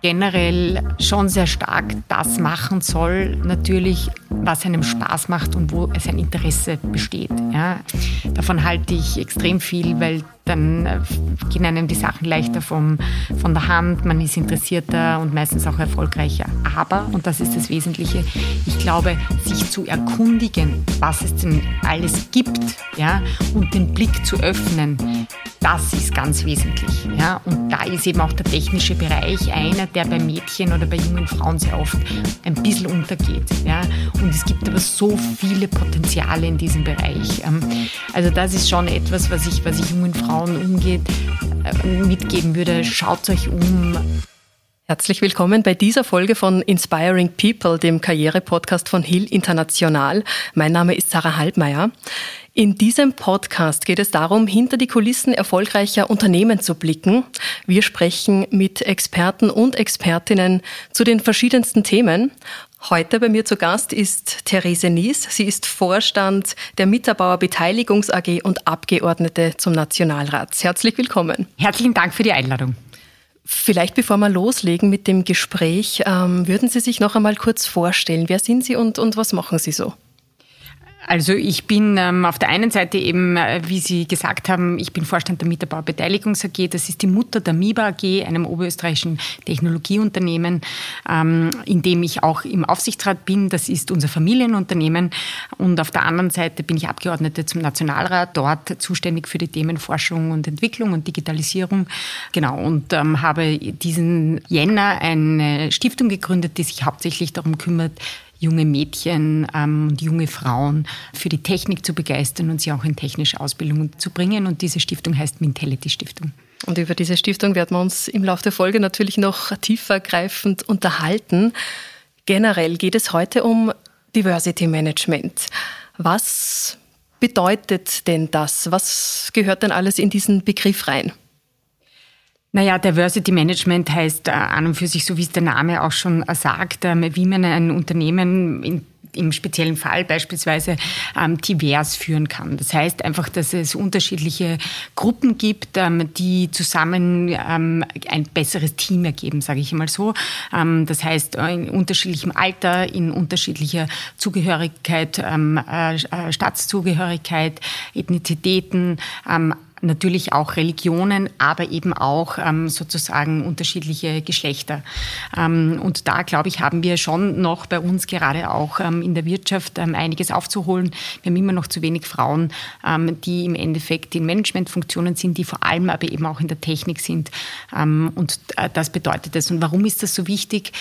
generell schon sehr stark das machen soll, natürlich, was einem Spaß macht und wo sein Interesse besteht. Ja. Davon halte ich extrem viel, weil dann äh, gehen einem die Sachen leichter vom, von der Hand, man ist interessierter und meistens auch erfolgreicher. Aber, und das ist das Wesentliche, ich glaube, sich zu erkundigen, was es denn alles gibt ja, und den Blick zu öffnen, das ist ganz wesentlich. Ja? Und da ist eben auch der technische Bereich einer, der bei Mädchen oder bei jungen Frauen sehr oft ein bisschen untergeht. Ja? Und es gibt aber so viele Potenziale in diesem Bereich. Ähm, also das ist schon etwas, was ich, was ich jungen Frauen umgeht, äh, mitgeben würde. Schaut euch um. Herzlich willkommen bei dieser Folge von Inspiring People, dem Karriere-Podcast von Hill International. Mein Name ist Sarah Halbmeier. In diesem Podcast geht es darum, hinter die Kulissen erfolgreicher Unternehmen zu blicken. Wir sprechen mit Experten und Expertinnen zu den verschiedensten Themen. Heute bei mir zu Gast ist Therese Nies. Sie ist Vorstand der Mitterbauer Beteiligungs AG und Abgeordnete zum Nationalrat. Herzlich willkommen. Herzlichen Dank für die Einladung. Vielleicht bevor wir loslegen mit dem Gespräch, ähm, würden Sie sich noch einmal kurz vorstellen. Wer sind Sie und, und was machen Sie so? Also ich bin ähm, auf der einen Seite eben, äh, wie Sie gesagt haben, ich bin Vorstand der Mitterbaubeteiligungs AG. Das ist die Mutter der MIBA AG, einem oberösterreichischen Technologieunternehmen, ähm, in dem ich auch im Aufsichtsrat bin. Das ist unser Familienunternehmen. Und auf der anderen Seite bin ich Abgeordnete zum Nationalrat, dort zuständig für die Themen Forschung und Entwicklung und Digitalisierung. Genau, und ähm, habe diesen Jänner eine Stiftung gegründet, die sich hauptsächlich darum kümmert, junge Mädchen ähm, und junge Frauen für die Technik zu begeistern und sie auch in technische Ausbildung zu bringen. Und diese Stiftung heißt Mintality Stiftung. Und über diese Stiftung werden wir uns im Laufe der Folge natürlich noch tiefergreifend unterhalten. Generell geht es heute um Diversity Management. Was bedeutet denn das? Was gehört denn alles in diesen Begriff rein? Naja, Diversity Management heißt äh, an und für sich, so wie es der Name auch schon äh, sagt, ähm, wie man ein Unternehmen in im speziellen Fall beispielsweise ähm, divers führen kann. Das heißt einfach, dass es unterschiedliche Gruppen gibt, ähm, die zusammen ähm, ein besseres Team ergeben, sage ich mal so. Ähm, das heißt, in unterschiedlichem Alter, in unterschiedlicher Zugehörigkeit, ähm, äh, äh, Staatszugehörigkeit, Ethnizitäten, ähm, natürlich auch Religionen, aber eben auch ähm, sozusagen unterschiedliche Geschlechter. Ähm, und da, glaube ich, haben wir schon noch bei uns gerade auch ähm, in der Wirtschaft ähm, einiges aufzuholen. Wir haben immer noch zu wenig Frauen, ähm, die im Endeffekt in Managementfunktionen sind, die vor allem aber eben auch in der Technik sind. Ähm, und äh, das bedeutet es. Und warum ist das so wichtig?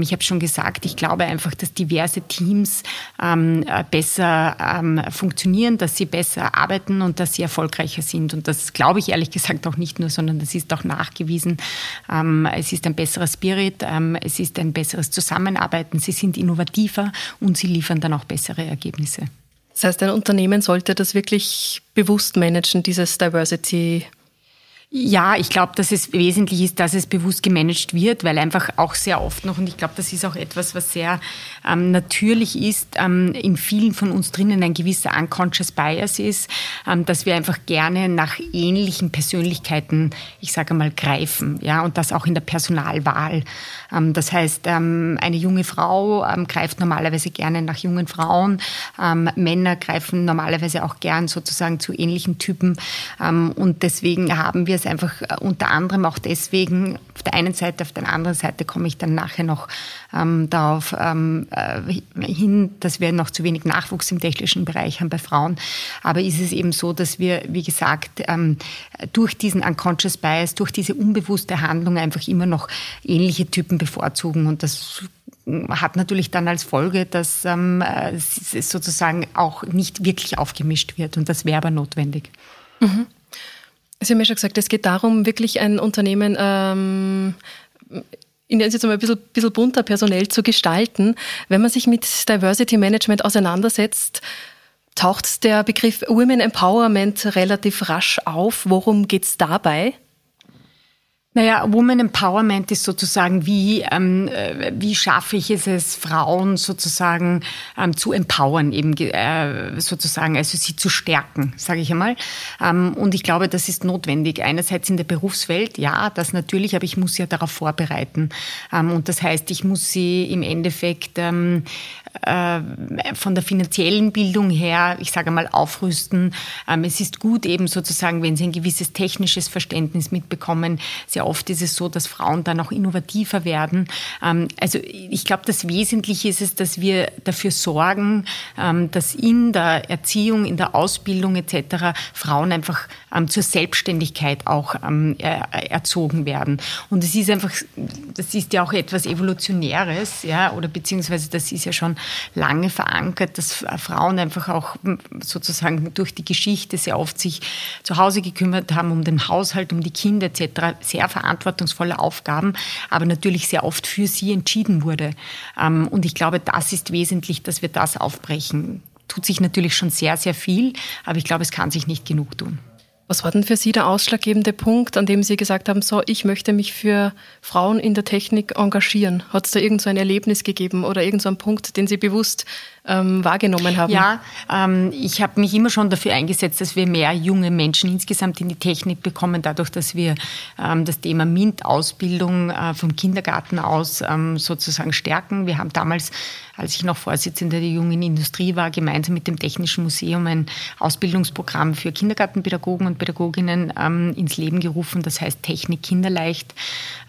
ich habe schon gesagt, ich glaube einfach, dass diverse Teams äh, besser funktionieren, dass sie besser arbeiten und dass sie erfolgreicher sind. Und und das glaube ich ehrlich gesagt auch nicht nur, sondern das ist auch nachgewiesen. Ähm, es ist ein besserer Spirit, ähm, es ist ein besseres Zusammenarbeiten, sie sind innovativer und sie liefern dann auch bessere Ergebnisse. Das heißt, ein Unternehmen sollte das wirklich bewusst managen, dieses Diversity ja, ich glaube, dass es wesentlich ist, dass es bewusst gemanagt wird, weil einfach auch sehr oft noch, und ich glaube, das ist auch etwas, was sehr ähm, natürlich ist, ähm, in vielen von uns drinnen ein gewisser unconscious bias ist, ähm, dass wir einfach gerne nach ähnlichen Persönlichkeiten, ich sage mal, greifen, ja, und das auch in der Personalwahl. Ähm, das heißt, ähm, eine junge Frau ähm, greift normalerweise gerne nach jungen Frauen, Männer greifen normalerweise auch gern sozusagen zu ähnlichen Typen und deswegen haben wir es einfach äh, unter anderem auch deswegen auf der einen Seite, auf der anderen Seite komme ich dann nachher noch ähm, darauf ähm, äh, hin, dass wir noch zu wenig Nachwuchs im technischen Bereich haben bei Frauen. Aber ist es eben so, dass wir, wie gesagt, ähm, durch diesen unconscious bias, durch diese unbewusste Handlung einfach immer noch ähnliche Typen bevorzugen und das hat natürlich dann als Folge, dass ähm, es sozusagen auch nicht wirklich aufgemischt wird und das wäre aber notwendig. Mhm. Sie haben ja schon gesagt, es geht darum, wirklich ein Unternehmen ähm, in jetzt mal ein bisschen, bisschen bunter personell zu gestalten. Wenn man sich mit Diversity Management auseinandersetzt, taucht der Begriff Women Empowerment relativ rasch auf. Worum geht es dabei? Naja, Woman Empowerment ist sozusagen, wie, ähm, äh, wie schaffe ich es, es Frauen sozusagen ähm, zu empowern, eben äh, sozusagen, also sie zu stärken, sage ich einmal. Ähm, und ich glaube, das ist notwendig. Einerseits in der Berufswelt, ja, das natürlich, aber ich muss sie ja darauf vorbereiten. Ähm, und das heißt, ich muss sie im Endeffekt ähm, äh, von der finanziellen Bildung her, ich sage mal, aufrüsten. Ähm, es ist gut eben sozusagen, wenn sie ein gewisses technisches Verständnis mitbekommen. Sehr oft ist es so, dass Frauen dann auch innovativer werden. Ähm, also ich glaube, das Wesentliche ist es, dass wir dafür sorgen, ähm, dass in der Erziehung, in der Ausbildung etc. Frauen einfach zur Selbstständigkeit auch erzogen werden. Und es ist einfach, das ist ja auch etwas Evolutionäres, ja, oder beziehungsweise das ist ja schon lange verankert, dass Frauen einfach auch sozusagen durch die Geschichte sehr oft sich zu Hause gekümmert haben, um den Haushalt, um die Kinder etc. Sehr verantwortungsvolle Aufgaben, aber natürlich sehr oft für sie entschieden wurde. Ähm, und ich glaube, das ist wesentlich, dass wir das aufbrechen. Tut sich natürlich schon sehr, sehr viel, aber ich glaube, es kann sich nicht genug tun. Was war denn für Sie der ausschlaggebende Punkt, an dem Sie gesagt haben, so, ich möchte mich für Frauen in der Technik engagieren? Hat es da irgend so ein Erlebnis gegeben oder irgend so Punkt, den Sie bewusst ähm, wahrgenommen haben? Ja, ähm, ich habe mich immer schon dafür eingesetzt, dass wir mehr junge Menschen insgesamt in die Technik bekommen, dadurch, dass wir ähm, das Thema MINT-Ausbildung äh, vom Kindergarten aus ähm, sozusagen stärken. Wir haben damals, als ich noch Vorsitzende der jungen Industrie war, gemeinsam mit dem Technischen Museum ein Ausbildungsprogramm für Kindergartenpädagogen und Pädagoginnen ähm, ins Leben gerufen, das heißt Technik kinderleicht,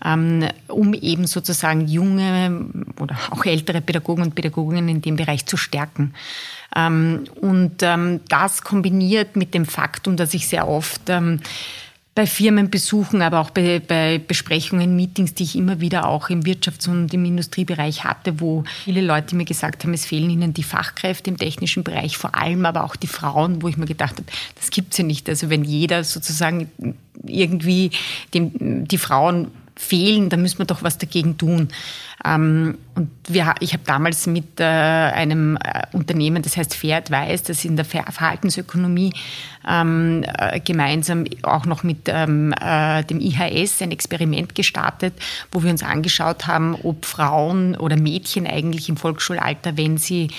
ähm, um eben sozusagen junge oder auch ältere Pädagogen und Pädagoginnen in dem Bereich zu stärken. Ähm, und ähm, das kombiniert mit dem Faktum, dass ich sehr oft ähm, bei Firmenbesuchen, aber auch bei, bei, Besprechungen, Meetings, die ich immer wieder auch im Wirtschafts- und im Industriebereich hatte, wo viele Leute mir gesagt haben, es fehlen ihnen die Fachkräfte im technischen Bereich, vor allem aber auch die Frauen, wo ich mir gedacht habe, das gibt's ja nicht. Also wenn jeder sozusagen irgendwie dem, die Frauen fehlen, dann müssen wir doch was dagegen tun. Ähm, und wir, ich habe damals mit äh, einem äh, Unternehmen, das heißt Fair Advice, das in der Verhaltensökonomie ähm, äh, gemeinsam auch noch mit ähm, äh, dem IHS ein Experiment gestartet, wo wir uns angeschaut haben, ob Frauen oder Mädchen eigentlich im Volksschulalter, wenn sie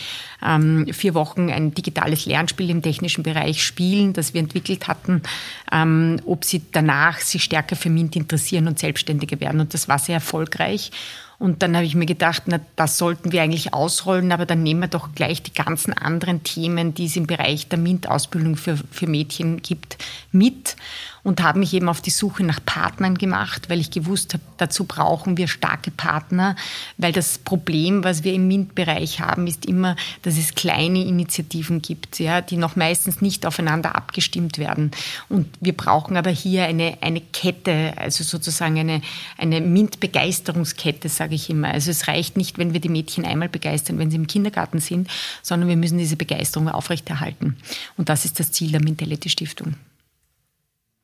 ähm, vier Wochen ein digitales Lernspiel im technischen Bereich spielen, das wir entwickelt hatten, ähm, ob sie danach sich stärker für MINT interessieren und selbstständiger werden. Und das war sehr erfolgreich. Und dann habe ich mir gedacht, na, das sollten wir eigentlich ausrollen, aber dann nehmen wir doch gleich die ganzen anderen Themen, die es im Bereich der MINT-Ausbildung für, für Mädchen gibt, mit und habe mich eben auf die Suche nach Partnern gemacht, weil ich gewusst habe, dazu brauchen wir starke Partner, weil das Problem, was wir im MINT-Bereich haben, ist immer, dass es kleine Initiativen gibt, ja, die noch meistens nicht aufeinander abgestimmt werden. Und wir brauchen aber hier eine, eine Kette, also sozusagen eine, eine MINT-Begeisterungskette, sage ich immer. Also es reicht nicht, wenn wir die Mädchen einmal begeistern, wenn sie im Kindergarten sind, sondern wir müssen diese Begeisterung aufrechterhalten. Und das ist das Ziel der Mentality Stiftung.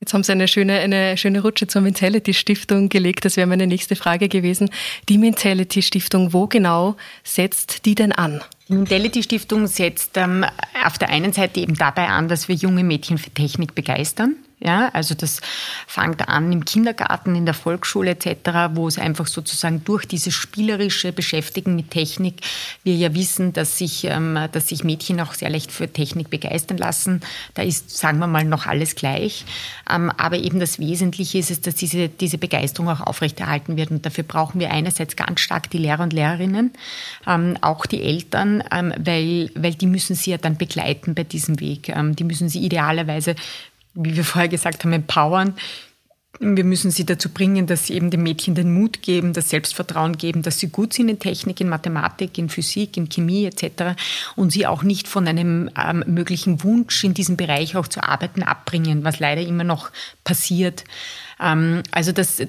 Jetzt haben Sie eine schöne, eine schöne Rutsche zur Mentality Stiftung gelegt. Das wäre meine nächste Frage gewesen. Die Mentality Stiftung, wo genau setzt die denn an? Die Mentality Stiftung setzt ähm, auf der einen Seite eben dabei an, dass wir junge Mädchen für Technik begeistern. Ja, also das fängt an im Kindergarten, in der Volksschule etc., wo es einfach sozusagen durch dieses spielerische Beschäftigen mit Technik, wir ja wissen, dass sich, ähm, dass sich Mädchen auch sehr leicht für Technik begeistern lassen. Da ist, sagen wir mal, noch alles gleich. Ähm, aber eben das Wesentliche ist es, dass diese, diese Begeisterung auch aufrechterhalten wird. Und dafür brauchen wir einerseits ganz stark die Lehrer und Lehrerinnen, ähm, auch die Eltern, weil, weil die müssen sie ja dann begleiten bei diesem Weg. Die müssen sie idealerweise wie wir vorher gesagt haben, empowern. Wir müssen sie dazu bringen, dass sie eben den Mädchen den Mut geben, das Selbstvertrauen geben, dass sie gut sind in Technik, in Mathematik, in Physik, in Chemie etc. und sie auch nicht von einem ähm, möglichen Wunsch in diesem Bereich auch zu arbeiten abbringen, was leider immer noch passiert. Ähm, also das,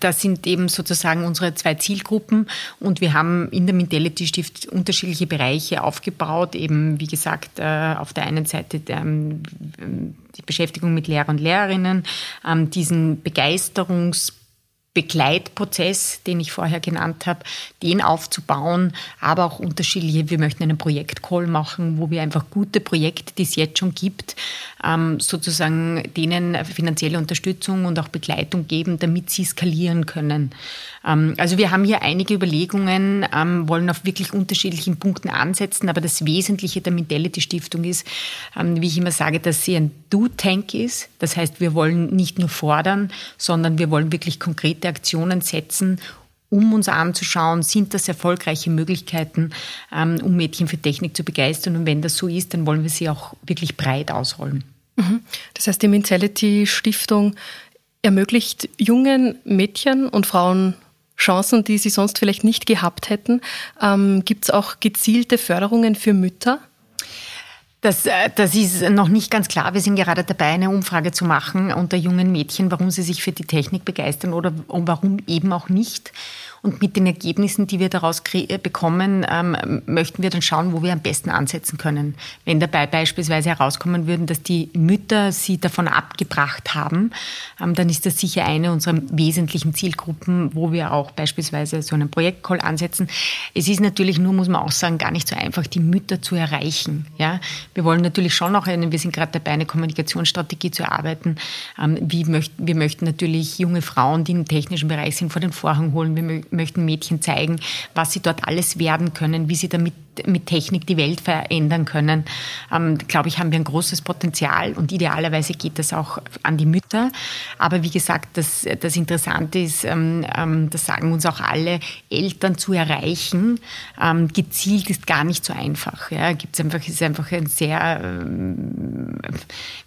das sind eben sozusagen unsere zwei Zielgruppen und wir haben in der Mentality Stift unterschiedliche Bereiche aufgebaut, eben wie gesagt äh, auf der einen Seite ähm, die Beschäftigung mit Lehrer und Lehrerinnen, ähm, diesen Begeisterungs Begleitprozess, den ich vorher genannt habe, den aufzubauen, aber auch unterschiedliche. Wir möchten einen Projektcall machen, wo wir einfach gute Projekte, die es jetzt schon gibt, ähm, sozusagen denen finanzielle Unterstützung und auch Begleitung geben, damit sie skalieren können. Ähm, also wir haben hier einige Überlegungen, ähm, wollen auf wirklich unterschiedlichen Punkten ansetzen, aber das Wesentliche der Mentality Stiftung ist, wie ich immer sage, dass sie ein Do-Tank ist. Das heißt, wir wollen nicht nur fordern, sondern wir wollen wirklich konkrete Aktionen setzen, um uns anzuschauen, sind das erfolgreiche Möglichkeiten, um Mädchen für Technik zu begeistern. Und wenn das so ist, dann wollen wir sie auch wirklich breit ausrollen. Mhm. Das heißt, die Mentality Stiftung ermöglicht jungen Mädchen und Frauen Chancen, die sie sonst vielleicht nicht gehabt hätten. Ähm, Gibt es auch gezielte Förderungen für Mütter? Das, äh, das ist noch nicht ganz klar. Wir sind gerade dabei, eine Umfrage zu machen unter jungen Mädchen, warum sie sich für die Technik begeistern oder warum eben auch nicht. Und mit den Ergebnissen, die wir daraus äh, bekommen, ähm, möchten wir dann schauen, wo wir am besten ansetzen können. Wenn dabei beispielsweise herauskommen würden, dass die Mütter sie davon abgebracht haben, ähm, dann ist das sicher eine unserer wesentlichen Zielgruppen, wo wir auch beispielsweise so einen Projektcall ansetzen. Es ist natürlich nur, muss man auch sagen, gar nicht so einfach, die Mütter zu erreichen. Ja? Wir wollen natürlich schon auch wir sind gerade dabei, eine Kommunikationsstrategie zu erarbeiten. Ähm, wir möchten natürlich junge Frauen, die im technischen Bereich sind, vor den Vorhang holen. Wir möchten Mädchen zeigen, was sie dort alles werden können, wie sie damit mit Technik die Welt verändern können, ähm, glaube ich, haben wir ein großes Potenzial und idealerweise geht das auch an die Mütter. Aber wie gesagt, das, das Interessante ist, ähm, ähm, das sagen uns auch alle, Eltern zu erreichen, ähm, gezielt ist gar nicht so einfach. Ja, gibt's einfach, ist einfach ein sehr, ähm,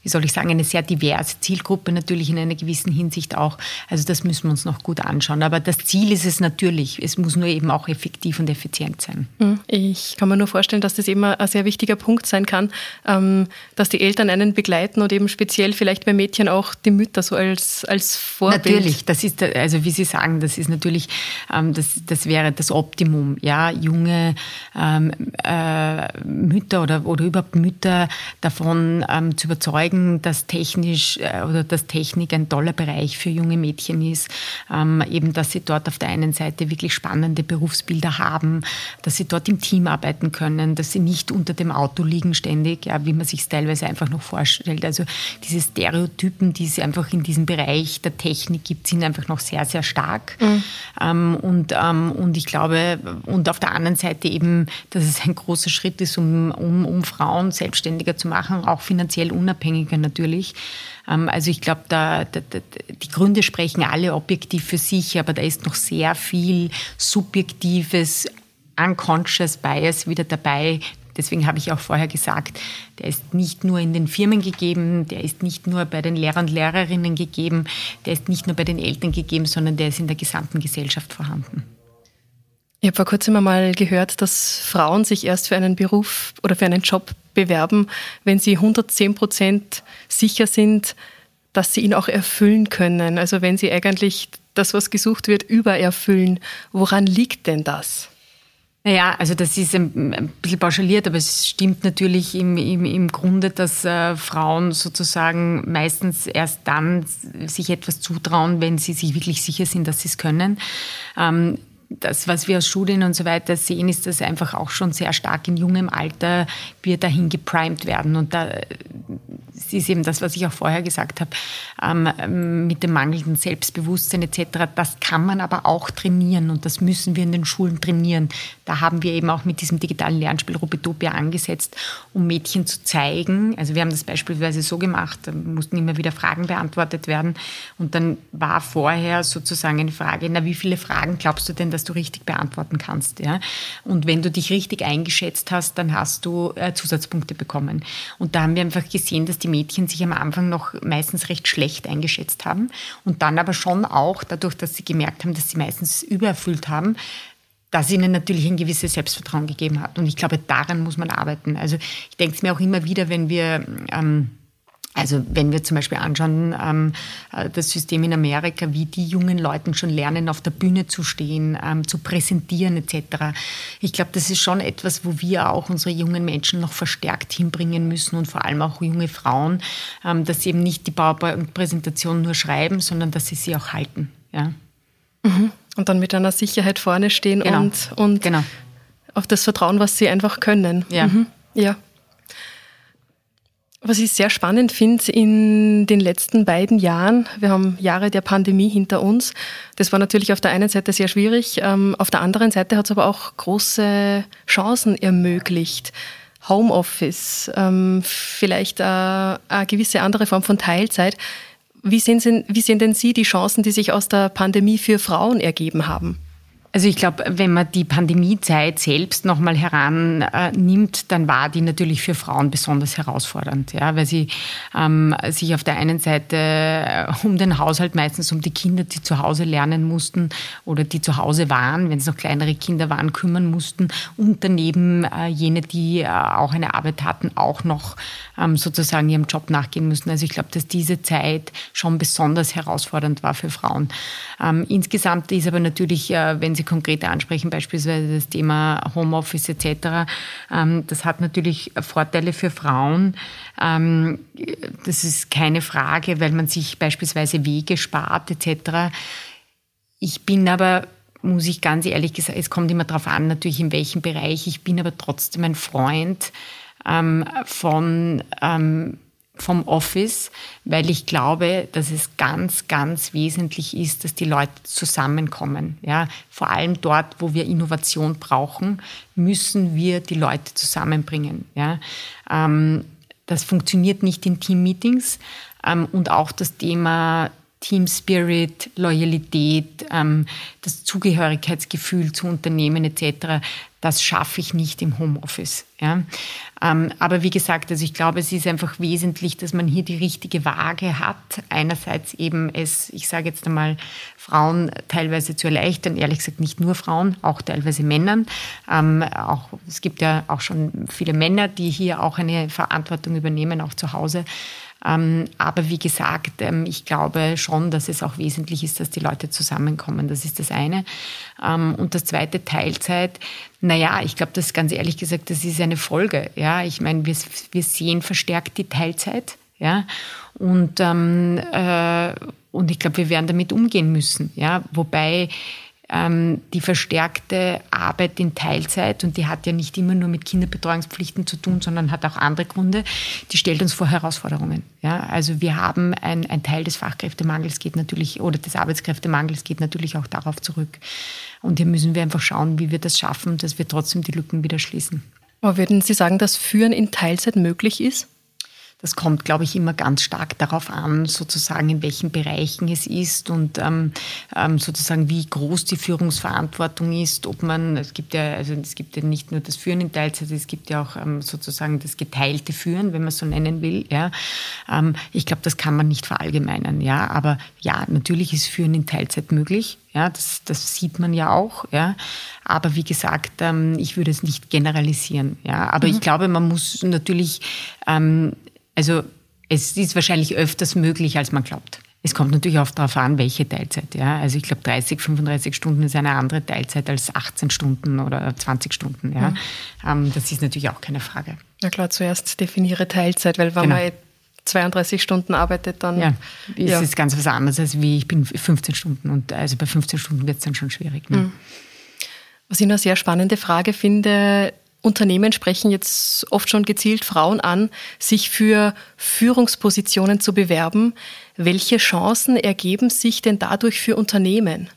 wie soll ich sagen, eine sehr diverse Zielgruppe natürlich in einer gewissen Hinsicht auch. Also das müssen wir uns noch gut anschauen. Aber das Ziel ist es natürlich. Es muss nur eben auch effektiv und effizient sein. Hm, ich kann mir nur vorstellen, dass das eben ein sehr wichtiger Punkt sein kann, ähm, dass die Eltern einen begleiten und eben speziell vielleicht bei Mädchen auch die Mütter so als, als Vorbild. Natürlich, das ist, also wie Sie sagen, das ist natürlich, ähm, das, das wäre das Optimum, ja, junge ähm, äh, Mütter oder, oder überhaupt Mütter davon ähm, zu überzeugen, dass technisch äh, oder dass Technik ein toller Bereich für junge Mädchen ist, ähm, eben, dass sie dort auf der einen Seite wirklich spannende Berufsbilder haben, dass sie dort im Team arbeiten, arbeiten können, dass sie nicht unter dem Auto liegen ständig, ja, wie man sich teilweise einfach noch vorstellt. Also diese Stereotypen, die es einfach in diesem Bereich der Technik gibt, sind einfach noch sehr, sehr stark. Mhm. Ähm, und, ähm, und ich glaube, und auf der anderen Seite eben, dass es ein großer Schritt ist, um, um, um Frauen selbstständiger zu machen, auch finanziell unabhängiger natürlich. Ähm, also ich glaube, da, da, da, die Gründe sprechen alle objektiv für sich, aber da ist noch sehr viel subjektives unconscious bias wieder dabei. Deswegen habe ich auch vorher gesagt, der ist nicht nur in den Firmen gegeben, der ist nicht nur bei den Lehrern und Lehrerinnen gegeben, der ist nicht nur bei den Eltern gegeben, sondern der ist in der gesamten Gesellschaft vorhanden. Ich habe vor kurzem einmal gehört, dass Frauen sich erst für einen Beruf oder für einen Job bewerben, wenn sie 110 Prozent sicher sind, dass sie ihn auch erfüllen können. Also wenn sie eigentlich das, was gesucht wird, übererfüllen. Woran liegt denn das? Naja, also das ist ein, bisschen pauschaliert, aber es stimmt natürlich im, im, im Grunde, dass äh, Frauen sozusagen meistens erst dann sich etwas zutrauen, wenn sie sich wirklich sicher sind, dass sie es können. Ähm, das, was wir aus Studien und so weiter sehen, ist, dass einfach auch schon sehr stark in jungem Alter wir dahin geprimed werden. Und da ist eben das, was ich auch vorher gesagt habe, ähm, mit dem mangelnden Selbstbewusstsein etc. Das kann man aber auch trainieren und das müssen wir in den Schulen trainieren. Da haben wir eben auch mit diesem digitalen Lernspiel Robotopia angesetzt, um Mädchen zu zeigen. Also wir haben das beispielsweise so gemacht, da mussten immer wieder Fragen beantwortet werden und dann war vorher sozusagen eine Frage, na wie viele Fragen glaubst du denn, dass du richtig beantworten kannst? Ja? Und wenn du dich richtig eingeschätzt hast, dann hast du äh, Zusatzpunkte bekommen. Und da haben wir einfach gesehen, dass die Mädchen sich am Anfang noch meistens recht schlecht eingeschätzt haben und dann aber schon auch dadurch, dass sie gemerkt haben, dass sie meistens übererfüllt haben, das ihnen natürlich ein gewisses Selbstvertrauen gegeben hat. Und ich glaube, daran muss man arbeiten. Also ich denke es mir auch immer wieder, wenn wir ähm, also wenn wir zum Beispiel anschauen, ähm, äh, das System in Amerika, wie die jungen Leute schon lernen, auf der Bühne zu stehen, ähm, zu präsentieren etc. Ich glaube, das ist schon etwas, wo wir auch unsere jungen Menschen noch verstärkt hinbringen müssen und vor allem auch junge Frauen, ähm, dass sie eben nicht die PowerPoint-Präsentation nur schreiben, sondern dass sie sie auch halten. Ja. Mhm. Und dann mit einer Sicherheit vorne stehen genau. und, und genau. auf das Vertrauen, was sie einfach können. Ja. Mhm. ja. Was ich sehr spannend finde in den letzten beiden Jahren, wir haben Jahre der Pandemie hinter uns. Das war natürlich auf der einen Seite sehr schwierig, ähm, auf der anderen Seite hat es aber auch große Chancen ermöglicht. Homeoffice, ähm, vielleicht äh, eine gewisse andere Form von Teilzeit. Wie sehen, Sie, wie sehen denn Sie die Chancen, die sich aus der Pandemie für Frauen ergeben haben? Also ich glaube, wenn man die Pandemiezeit selbst nochmal herannimmt, äh, dann war die natürlich für Frauen besonders herausfordernd, ja, weil sie ähm, sich auf der einen Seite äh, um den Haushalt, meistens um die Kinder, die zu Hause lernen mussten oder die zu Hause waren, wenn es noch kleinere Kinder waren, kümmern mussten und daneben äh, jene, die äh, auch eine Arbeit hatten, auch noch ähm, sozusagen ihrem Job nachgehen müssen. Also ich glaube, dass diese Zeit schon besonders herausfordernd war für Frauen. Ähm, insgesamt ist aber natürlich, äh, wenn Sie Sie konkret ansprechen, beispielsweise das Thema Homeoffice etc., ähm, das hat natürlich Vorteile für Frauen. Ähm, das ist keine Frage, weil man sich beispielsweise Wege spart etc. Ich bin aber muss ich ganz ehrlich gesagt, es kommt immer darauf an, natürlich in welchem Bereich. Ich bin aber trotzdem ein Freund ähm, von vom Office, weil ich glaube, dass es ganz, ganz wesentlich ist, dass die Leute zusammenkommen. Ja, vor allem dort, wo wir Innovation brauchen, müssen wir die Leute zusammenbringen. Ja, ähm, das funktioniert nicht in Teammeetings ähm, und auch das Thema Team Spirit, Loyalität, ähm, das Zugehörigkeitsgefühl zu Unternehmen etc das schaffe ich nicht im Homeoffice. Ja. Ähm, aber wie gesagt, also ich glaube, es ist einfach wesentlich, dass man hier die richtige Waage hat. Einerseits eben es, ich sage jetzt einmal, Frauen teilweise zu erleichtern, ehrlich gesagt nicht nur Frauen, auch teilweise Männern. Ähm, auch, es gibt ja auch schon viele Männer, die hier auch eine Verantwortung übernehmen, auch zu Hause. Ähm, aber wie gesagt, ähm, ich glaube schon, dass es auch wesentlich ist, dass die Leute zusammenkommen. Das ist das eine. Ähm, und das zweite, Teilzeit. Naja, ich glaube, das ganz ehrlich gesagt, das ist eine Folge. Ja, ich meine, wir, wir sehen verstärkt die Teilzeit. Ja, und, ähm, äh, und ich glaube, wir werden damit umgehen müssen. Ja, wobei die verstärkte Arbeit in Teilzeit, und die hat ja nicht immer nur mit Kinderbetreuungspflichten zu tun, sondern hat auch andere Gründe, die stellt uns vor Herausforderungen. Ja, also wir haben ein, ein Teil des Fachkräftemangels geht natürlich, oder des Arbeitskräftemangels geht natürlich auch darauf zurück. Und hier müssen wir einfach schauen, wie wir das schaffen, dass wir trotzdem die Lücken wieder schließen. Aber würden Sie sagen, dass Führen in Teilzeit möglich ist? Das kommt, glaube ich, immer ganz stark darauf an, sozusagen in welchen Bereichen es ist und ähm, ähm, sozusagen wie groß die Führungsverantwortung ist. Ob man, es gibt ja, also es gibt ja nicht nur das Führen in Teilzeit, es gibt ja auch ähm, sozusagen das geteilte Führen, wenn man es so nennen will. Ja, ähm, ich glaube, das kann man nicht verallgemeinern. Ja, aber ja, natürlich ist Führen in Teilzeit möglich. Ja, das, das sieht man ja auch. Ja, aber wie gesagt, ähm, ich würde es nicht generalisieren. Ja, aber mhm. ich glaube, man muss natürlich ähm, also es ist wahrscheinlich öfters möglich, als man glaubt. Es kommt natürlich auch darauf an, welche Teilzeit. Ja? Also ich glaube, 30, 35 Stunden ist eine andere Teilzeit als 18 Stunden oder 20 Stunden. Ja? Mhm. das ist natürlich auch keine Frage. Ja klar, zuerst definiere Teilzeit, weil wenn genau. man 32 Stunden arbeitet, dann... Ja, ist ja. es ganz was anderes als wie ich bin 15 Stunden. Und also bei 15 Stunden wird es dann schon schwierig. Ne? Mhm. Was ich eine sehr spannende Frage finde, Unternehmen sprechen jetzt oft schon gezielt Frauen an, sich für Führungspositionen zu bewerben. Welche Chancen ergeben sich denn dadurch für Unternehmen?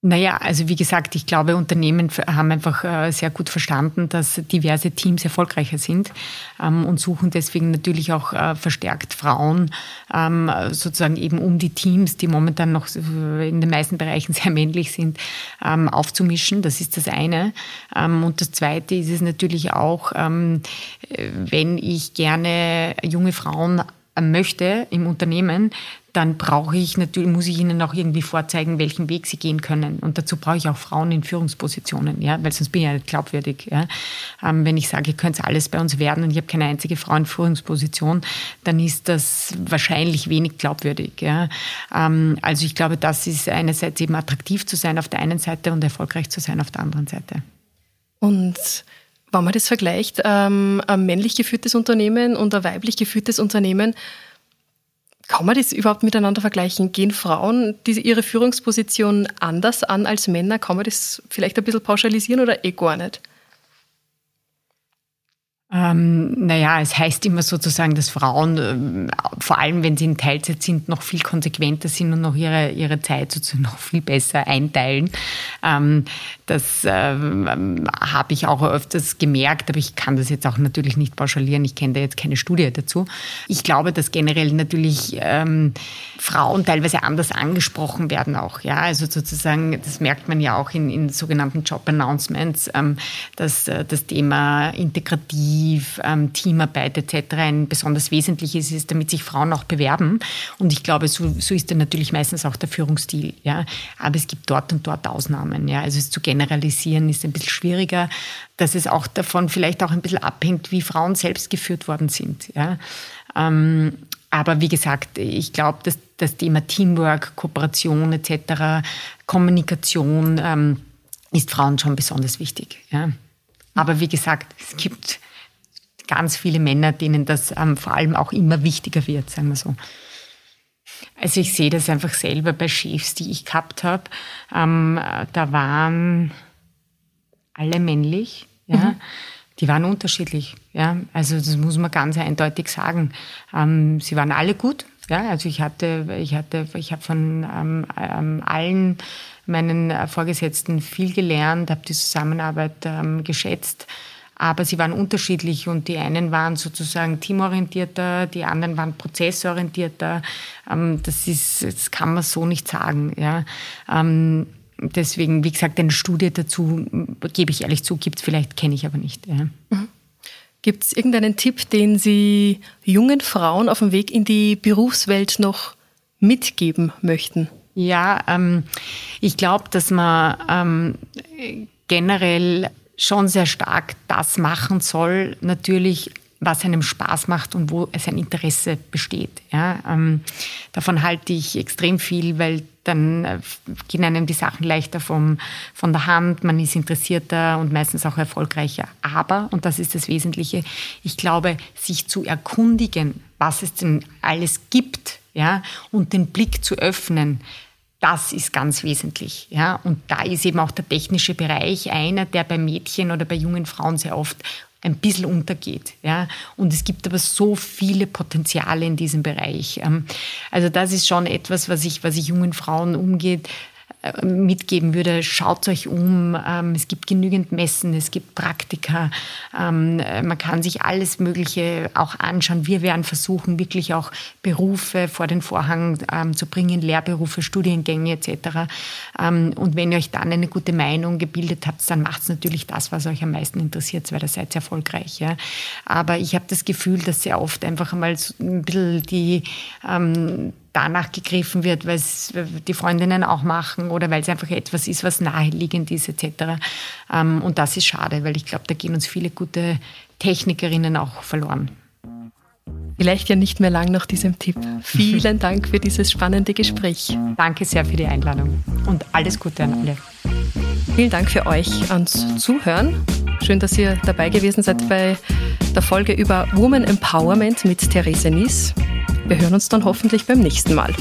Naja, also wie gesagt, ich glaube, Unternehmen haben einfach äh, sehr gut verstanden, dass diverse Teams erfolgreicher sind ähm, und suchen deswegen natürlich auch äh, verstärkt Frauen, ähm, sozusagen eben um die Teams, die momentan noch in den meisten Bereichen sehr männlich sind, ähm, aufzumischen. Das ist das eine. Und das zweite ist es natürlich auch, wenn ich gerne junge Frauen möchte im Unternehmen, dann brauche ich natürlich, muss ich ihnen auch irgendwie vorzeigen, welchen Weg sie gehen können. Und dazu brauche ich auch Frauen in Führungspositionen, ja, weil sonst bin ich ja nicht glaubwürdig. Ja. Ähm, wenn ich sage, ihr könnt alles bei uns werden und ich habe keine einzige Frau in Führungsposition, dann ist das wahrscheinlich wenig glaubwürdig. Ja. Ähm, also ich glaube, das ist einerseits eben attraktiv zu sein auf der einen Seite und erfolgreich zu sein auf der anderen Seite. Und wenn man das vergleicht, ähm, ein männlich geführtes Unternehmen und ein weiblich geführtes Unternehmen, Kann man das überhaupt miteinander vergleichen? Gehen Frauen diese, ihre Führungsposition anders an als Männer? Kann man das vielleicht ein bisschen pauschalisieren oder eh gar nicht? Ähm, naja, es heißt immer sozusagen, dass Frauen, äh, vor allem wenn sie in Teilzeit sind, noch viel konsequenter sind und noch ihre, ihre Zeit sozusagen noch viel besser einteilen. Ähm, das äh, habe ich auch öfters gemerkt, aber ich kann das jetzt auch natürlich nicht pauschalieren. Ich kenne da jetzt keine Studie dazu. Ich glaube, dass generell natürlich ähm, Frauen teilweise anders angesprochen werden auch. Ja, also sozusagen, das merkt man ja auch in, in sogenannten Job Announcements, ähm, dass äh, das Thema Integrativ Kollektiv, ähm, Teamarbeit etc. ein besonders wesentliches ist, damit sich Frauen auch bewerben. Und ich glaube, so, so ist dann natürlich meistens auch der Führungsstil. Ja. Aber es gibt dort und dort Ausnahmen. Ja. Also es zu generalisieren ist ein bisschen schwieriger, dass es auch davon vielleicht auch ein bisschen abhängt, wie Frauen selbst geführt worden sind. Ja. Ähm, aber wie gesagt, ich glaube, dass das Thema Teamwork, Kooperation etc., Kommunikation ähm, ist Frauen schon besonders wichtig. Ja. Aber wie gesagt, es gibt ganz viele Männer, denen das ähm, vor allem auch immer wichtiger wird, sagen wir so. Also ich sehe das einfach selber bei Chefs, die ich gehabt habe. Ähm, da waren alle männlich, ja. Mhm. Die waren unterschiedlich, ja. Also das muss man ganz eindeutig sagen. Ähm, sie waren alle gut, ja. Also ich hatte, ich hatte, ich habe von ähm, ähm, allen meinen Vorgesetzten viel gelernt, habe die Zusammenarbeit ähm, geschätzt aber sie waren unterschiedlich und die einen waren sozusagen teamorientierter, die anderen waren prozessorientierter. Ähm, das ist, das kann man so nicht sagen. Ja. Ähm, deswegen, wie gesagt, eine Studie dazu, gebe ich ehrlich zu, gibt es vielleicht, kenne ich aber nicht. Ja. Mhm. Gibt es irgendeinen Tipp, den Sie jungen Frauen auf dem Weg in die Berufswelt noch mitgeben möchten? Ja, ähm, ich glaube, dass man ähm, generell schon sehr stark das machen soll, natürlich, was einem Spaß macht und wo sein Interesse besteht. Ja, ähm, davon halte ich extrem viel, weil dann äh, gehen einem die Sachen leichter vom, von der Hand, man ist interessierter und meistens auch erfolgreicher. Aber, und das ist das Wesentliche, ich glaube, sich zu erkundigen, was es denn alles gibt, ja, und den Blick zu öffnen, das ist ganz wesentlich. Ja? Und da ist eben auch der technische Bereich einer, der bei Mädchen oder bei jungen Frauen sehr oft ein bisschen untergeht. Ja? Und es gibt aber so viele Potenziale in diesem Bereich. Ähm, also das ist schon etwas, was ich, was ich jungen Frauen umgeht, mitgeben würde, schaut euch um. Ähm, es gibt genügend Messen, es gibt Praktika. Ähm, äh, man kann sich alles Mögliche auch anschauen. Wir werden versuchen, wirklich auch Berufe vor den Vorhang ähm, zu bringen, Lehrberufe, Studiengänge etc. Und wenn ihr euch dann eine gute Meinung gebildet habt, dann macht es natürlich das, was euch am meisten interessiert, weil ihr seid erfolgreich. Aber ich habe das Gefühl, dass sehr oft einfach einmal ein bisschen die danach gegriffen wird, weil es die Freundinnen auch machen oder weil es einfach etwas ist, was naheliegend ist etc. Ähm, und das ist schade, weil ich glaube, da gehen uns viele gute Technikerinnen auch verloren. Vielleicht ja nicht mehr lang nach diesem Tipp. Vielen Dank für dieses spannende Gespräch. Danke sehr für die Einladung und alles Gute an alle. Vielen Dank für euch ans Zuhören. Schön, dass ihr dabei gewesen seid bei der Folge über Woman Empowerment mit Therese Nies. Wir hören uns dann hoffentlich beim nächsten Mal.